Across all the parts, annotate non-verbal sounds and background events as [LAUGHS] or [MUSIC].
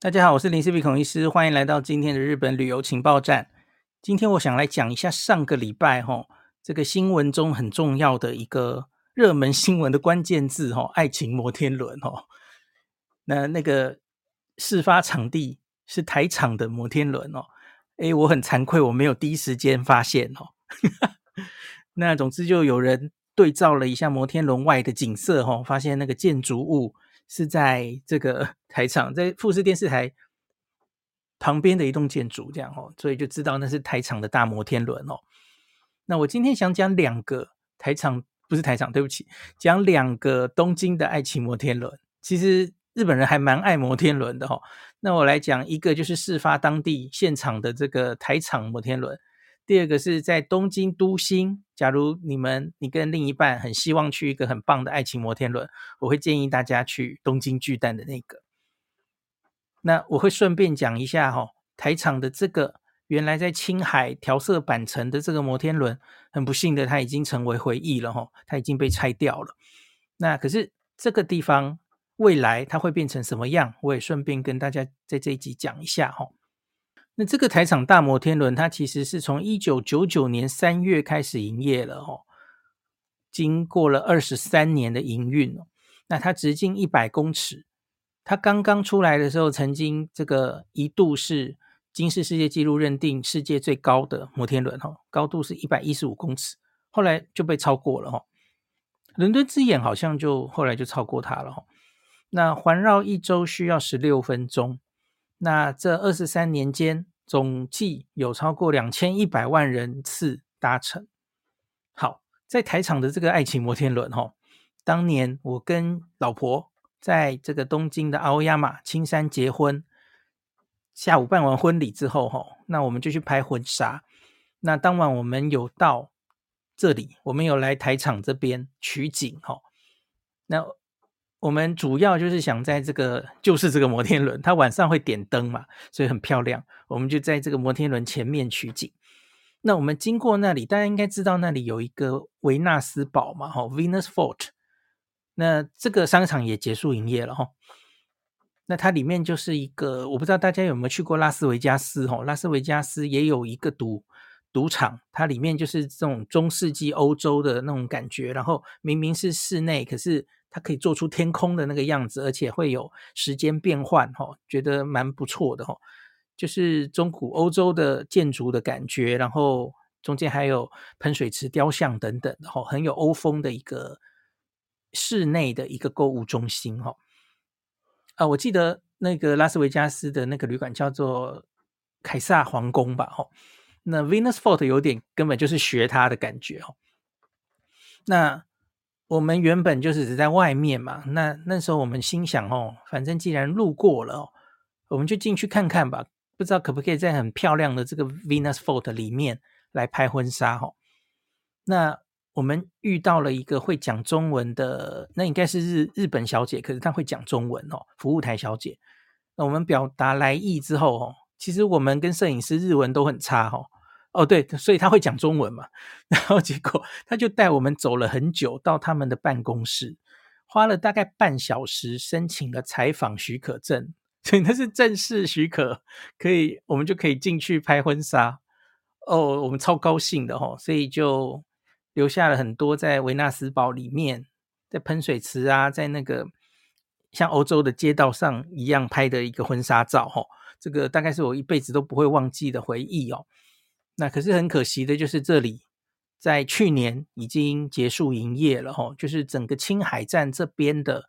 大家好，我是林氏璧孔医师，欢迎来到今天的日本旅游情报站。今天我想来讲一下上个礼拜哈这个新闻中很重要的一个热门新闻的关键字哈，[LAUGHS] 爱情摩天轮哈。那那个事发场地是台场的摩天轮哦，诶，我很惭愧，我没有第一时间发现哦。[LAUGHS] 那总之就有人对照了一下摩天轮外的景色哈，发现那个建筑物。是在这个 [LAUGHS] 台场，在富士电视台旁边的一栋建筑，这样哦，所以就知道那是台场的大摩天轮哦。那我今天想讲两个台场，不是台场，对不起，讲两个东京的爱情摩天轮。其实日本人还蛮爱摩天轮的哦。那我来讲一个，就是事发当地现场的这个台场摩天轮。第二个是在东京都心，假如你们你跟另一半很希望去一个很棒的爱情摩天轮，我会建议大家去东京巨蛋的那个。那我会顺便讲一下哈、台场的这个原来在青海调色板层的这个摩天轮，很不幸的它已经成为回忆了哈、它已经被拆掉了。那可是这个地方未来它会变成什么样，我也顺便跟大家在这一集讲一下哈、那这个台场大摩天轮，它其实是从一九九九年三月开始营业了哦，经过了二十三年的营运哦，那它直径一百公尺，它刚刚出来的时候，曾经这个一度是金氏世界纪录认定世界最高的摩天轮哈，高度是一百一十五公尺，后来就被超过了哈，伦敦之眼好像就后来就超过它了哈，那环绕一周需要十六分钟。那这二十三年间，总计有超过两千一百万人次搭乘。好，在台场的这个爱情摩天轮，哈，当年我跟老婆在这个东京的奥亚马青山结婚，下午办完婚礼之后，哈，那我们就去拍婚纱。那当晚我们有到这里，我们有来台场这边取景，哈，那。我们主要就是想在这个，就是这个摩天轮，它晚上会点灯嘛，所以很漂亮。我们就在这个摩天轮前面取景。那我们经过那里，大家应该知道那里有一个维纳斯堡嘛，哈，Venus Fort。那这个商场也结束营业了，哈。那它里面就是一个，我不知道大家有没有去过拉斯维加斯，哈，拉斯维加斯也有一个赌赌场，它里面就是这种中世纪欧洲的那种感觉，然后明明是室内，可是。它可以做出天空的那个样子，而且会有时间变换，哈，觉得蛮不错的，哈，就是中古欧洲的建筑的感觉，然后中间还有喷水池、雕像等等，哈，很有欧风的一个室内的一个购物中心，哈。啊，我记得那个拉斯维加斯的那个旅馆叫做凯撒皇宫吧，哈。那 Venus Fort 有点根本就是学它的感觉，哦。那。我们原本就是只在外面嘛，那那时候我们心想哦，反正既然路过了，我们就进去看看吧，不知道可不可以在很漂亮的这个 Venus Fort 里面来拍婚纱哈。那我们遇到了一个会讲中文的，那应该是日日本小姐，可是她会讲中文哦，服务台小姐。那我们表达来意之后哦，其实我们跟摄影师日文都很差哦。哦，对，所以他会讲中文嘛，[LAUGHS] 然后结果他就带我们走了很久，到他们的办公室，花了大概半小时申请了采访许可证，[LAUGHS] 所以那是正式许可，可以我们就可以进去拍婚纱。哦，我们超高兴的哦，所以就留下了很多在维纳斯堡里面，在喷水池啊，在那个像欧洲的街道上一样拍的一个婚纱照哦，这个大概是我一辈子都不会忘记的回忆哦。那可是很可惜的，就是这里在去年已经结束营业了哈，就是整个青海站这边的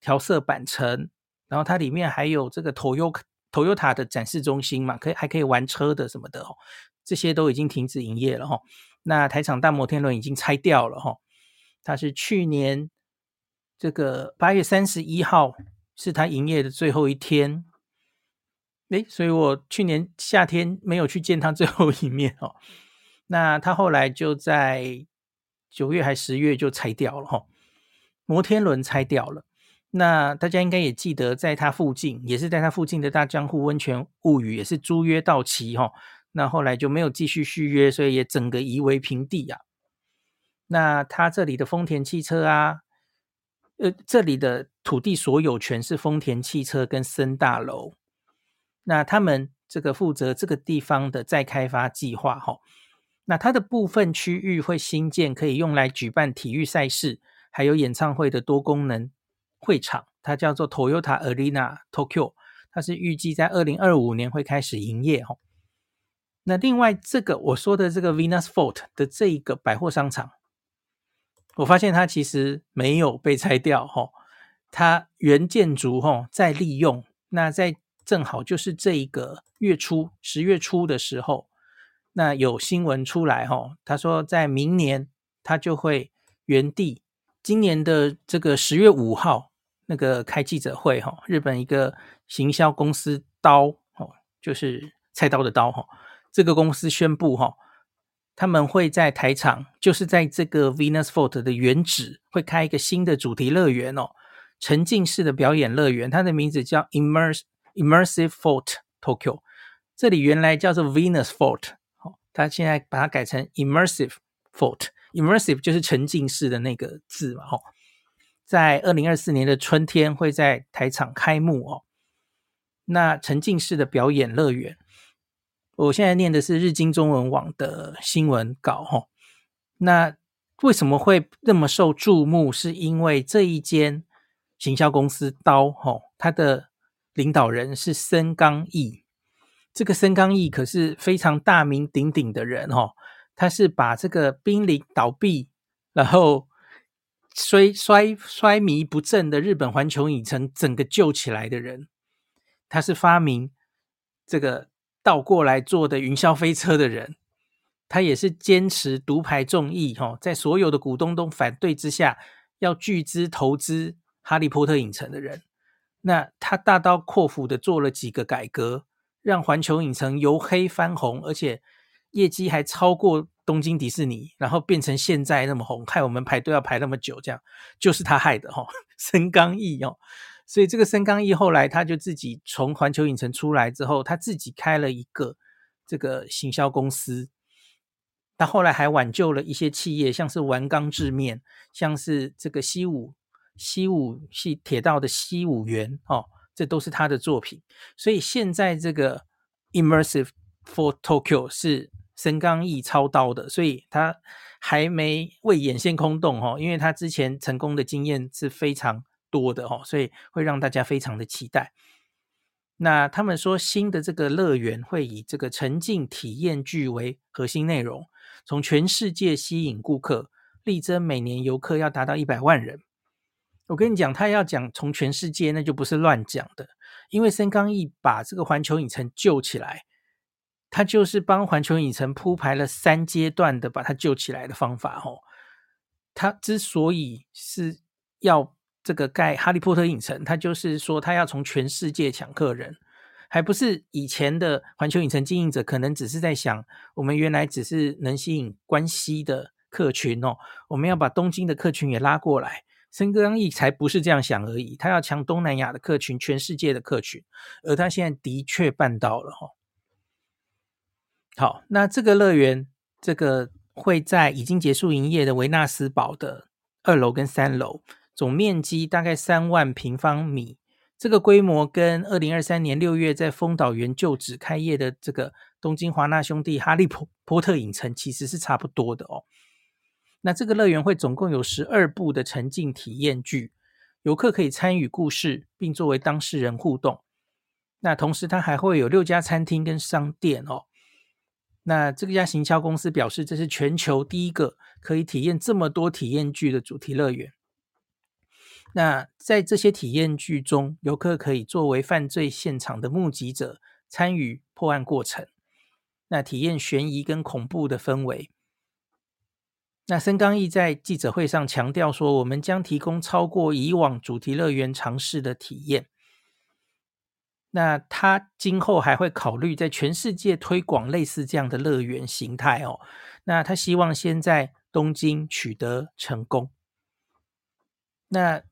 调色板层，然后它里面还有这个 Toyota Toyota 的展示中心嘛，可以还可以玩车的什么的哦，这些都已经停止营业了哈。那台场大摩天轮已经拆掉了哈，它是去年这个八月三十一号是它营业的最后一天。诶，所以我去年夏天没有去见他最后一面哦。那他后来就在九月还十月就拆掉了哈，摩天轮拆掉了。那大家应该也记得，在他附近，也是在他附近的大江户温泉物语也是租约到期哈。那后来就没有继续续约，所以也整个夷为平地啊。那他这里的丰田汽车啊，呃，这里的土地所有权是丰田汽车跟森大楼。那他们这个负责这个地方的再开发计划哈。那它的部分区域会新建可以用来举办体育赛事，还有演唱会的多功能会场，它叫做 Toyota Arena Tokyo，它是预计在二零二五年会开始营业哈。那另外这个我说的这个 Venus Fort 的这一个百货商场，我发现它其实没有被拆掉哈，它原建筑哈在利用。那在正好就是这一个月初十月初的时候。那有新闻出来哈，他说在明年他就会原地，今年的这个十月五号那个开记者会哈，日本一个行销公司刀哦，就是菜刀的刀哈，这个公司宣布哈，他们会在台场，就是在这个 Venus Fort 的原址会开一个新的主题乐园哦，沉浸式的表演乐园，它的名字叫 Immerse Immersive Fort Tokyo，这里原来叫做 Venus Fort。他现在把它改成 immersive fort，immersive 就是沉浸式的那个字嘛，吼，在二零二四年的春天会在台场开幕哦。那沉浸式的表演乐园，我现在念的是日经中文网的新闻稿，吼。那为什么会那么受注目？是因为这一间行销公司刀，吼，它的领导人是森冈毅。这个森冈毅可是非常大名鼎鼎的人哦，他是把这个濒临倒闭，然后衰衰衰迷不振的日本环球影城整个救起来的人。他是发明这个倒过来坐的云霄飞车的人，他也是坚持独排众议哦，在所有的股东都反对之下，要巨资投资哈利波特影城的人。那他大刀阔斧的做了几个改革。让环球影城由黑翻红，而且业绩还超过东京迪士尼，然后变成现在那么红，害我们排队要排那么久，这样就是他害的哈、哦，[LAUGHS] 森冈毅哦。所以这个森冈毅后来他就自己从环球影城出来之后，他自己开了一个这个行销公司。他后来还挽救了一些企业，像是丸冈制面，像是这个西武西武系铁道的西武园哦。这都是他的作品，所以现在这个 Immersive for Tokyo 是森冈义操刀的，所以他还没未眼线空洞哦，因为他之前成功的经验是非常多的哦，所以会让大家非常的期待。那他们说新的这个乐园会以这个沉浸体验剧为核心内容，从全世界吸引顾客，力争每年游客要达到一百万人。我跟你讲，他要讲从全世界，那就不是乱讲的。因为森冈毅把这个环球影城救起来，他就是帮环球影城铺排了三阶段的把它救起来的方法。哦，他之所以是要这个盖哈利波特影城，他就是说他要从全世界抢客人，还不是以前的环球影城经营者可能只是在想，我们原来只是能吸引关西的客群哦，我们要把东京的客群也拉过来。森冈毅才不是这样想而已，他要抢东南亚的客群，全世界的客群，而他现在的确办到了哈。好，那这个乐园，这个会在已经结束营业的维纳斯堡的二楼跟三楼，总面积大概三万平方米，这个规模跟二零二三年六月在丰岛园旧址开业的这个东京华纳兄弟哈利波波特影城其实是差不多的哦。那这个乐园会总共有十二部的沉浸体验剧，游客可以参与故事，并作为当事人互动。那同时，它还会有六家餐厅跟商店哦。那这家行销公司表示，这是全球第一个可以体验这么多体验剧的主题乐园。那在这些体验剧中，游客可以作为犯罪现场的目击者，参与破案过程，那体验悬疑跟恐怖的氛围。那森冈毅在记者会上强调说：“我们将提供超过以往主题乐园尝试的体验。那他今后还会考虑在全世界推广类似这样的乐园形态哦。那他希望先在东京取得成功。那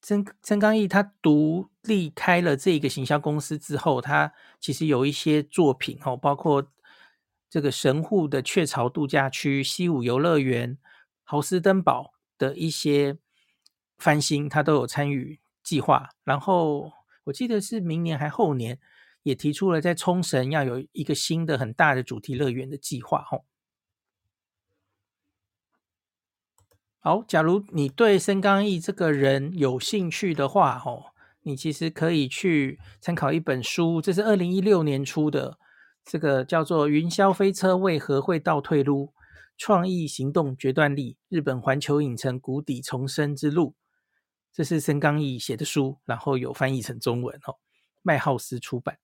森森冈毅他独立开了这个行销公司之后，他其实有一些作品哦，包括。”这个神户的雀巢度假区、西武游乐园、豪斯登堡的一些翻新，他都有参与计划。然后我记得是明年还后年也提出了在冲绳要有一个新的很大的主题乐园的计划。吼，好，假如你对森冈毅这个人有兴趣的话，吼，你其实可以去参考一本书，这是二零一六年出的，这个叫做《云霄飞车为何会倒退噜？创意行动决断力：日本环球影城谷底重生之路》。这是森冈毅写的书，然后有翻译成中文哦，麦浩斯出版。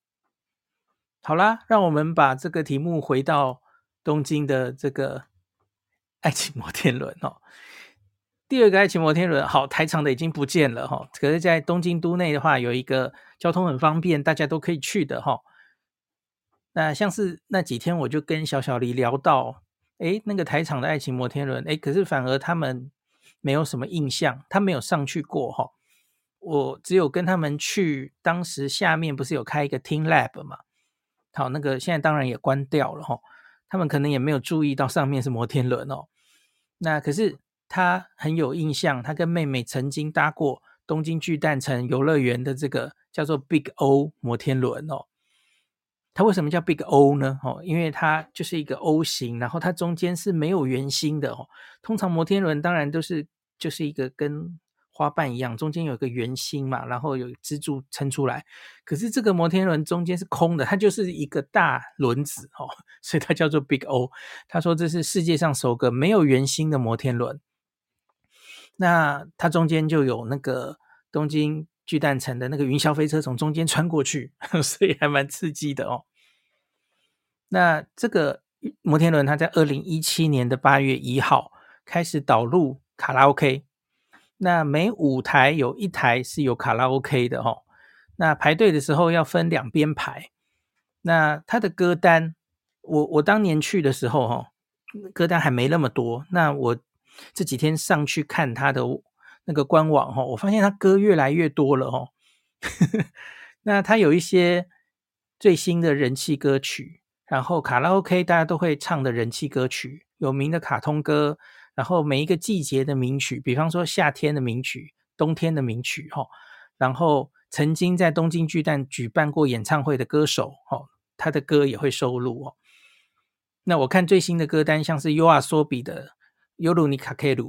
好啦，让我们把这个题目回到东京的这个爱情摩天轮哦。第二个爱情摩天轮，好，台场的已经不见了哈，可是，在东京都内的话，有一个交通很方便，大家都可以去的哈。那像是那几天，我就跟小小黎聊到，诶，那个台场的爱情摩天轮，诶，可是反而他们。没有什么印象，他没有上去过哈。我只有跟他们去，当时下面不是有开一个 teamLab 嘛？好，那个现在当然也关掉了哈。他们可能也没有注意到上面是摩天轮哦。那可是他很有印象，他跟妹妹曾经搭过东京巨蛋城游乐园的这个叫做 Big O 摩天轮哦。它为什么叫 Big O 呢？哦，因为它就是一个 O 型，然后它中间是没有圆心的哦。通常摩天轮当然都是就是一个跟花瓣一样，中间有一个圆心嘛，然后有支柱撑出来。可是这个摩天轮中间是空的，它就是一个大轮子哦，所以它叫做 Big O。他说这是世界上首个没有圆心的摩天轮。那它中间就有那个东京。巨蛋城的那个云霄飞车从中间穿过去，[LAUGHS] 所以还蛮刺激的哦。那这个摩天轮它在二零一七年的八月一号开始导入卡拉 OK，那每五台有一台是有卡拉 OK 的哦。那排队的时候要分两边排。那它的歌单，我我当年去的时候哈，歌单还没那么多。那我这几天上去看它的。那个官网哈，我发现他歌越来越多了哈。[LAUGHS] 那他有一些最新的人气歌曲，然后卡拉 OK 大家都会唱的人气歌曲，有名的卡通歌，然后每一个季节的名曲，比方说夏天的名曲、冬天的名曲哈。然后曾经在东京巨蛋举办过演唱会的歌手哈，他的歌也会收录哦。那我看最新的歌单，像是 YOASOBI 的《夜に駆ける》。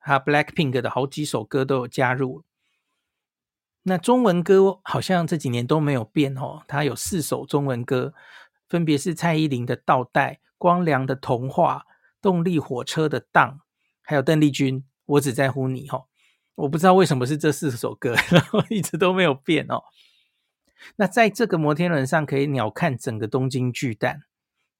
他 Blackpink 的好几首歌都有加入，那中文歌好像这几年都没有变哦。它有四首中文歌，分别是蔡依林的《倒带》、光良的《童话》、动力火车的《荡》，还有邓丽君《我只在乎你》哦。我不知道为什么是这四首歌，[LAUGHS] 然后一直都没有变哦。那在这个摩天轮上可以鸟瞰整个东京巨蛋。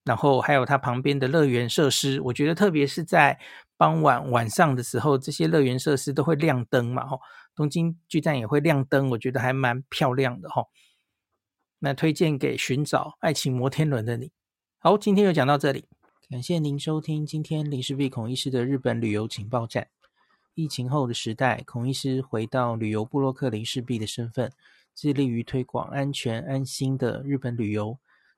然后还有它旁边的乐园设施，我觉得特别是在傍晚晚上的时候，这些乐园设施都会亮灯嘛，吼，东京巨蛋也会亮灯，我觉得还蛮漂亮的，吼。那推荐给寻找爱情摩天轮的你。好，今天就讲到这里，感谢您收听今天林氏璧孔医师的日本旅游情报站。疫情后的时代，孔医师回到旅游部落客林氏璧的身份，致力于推广安全安心的日本旅游。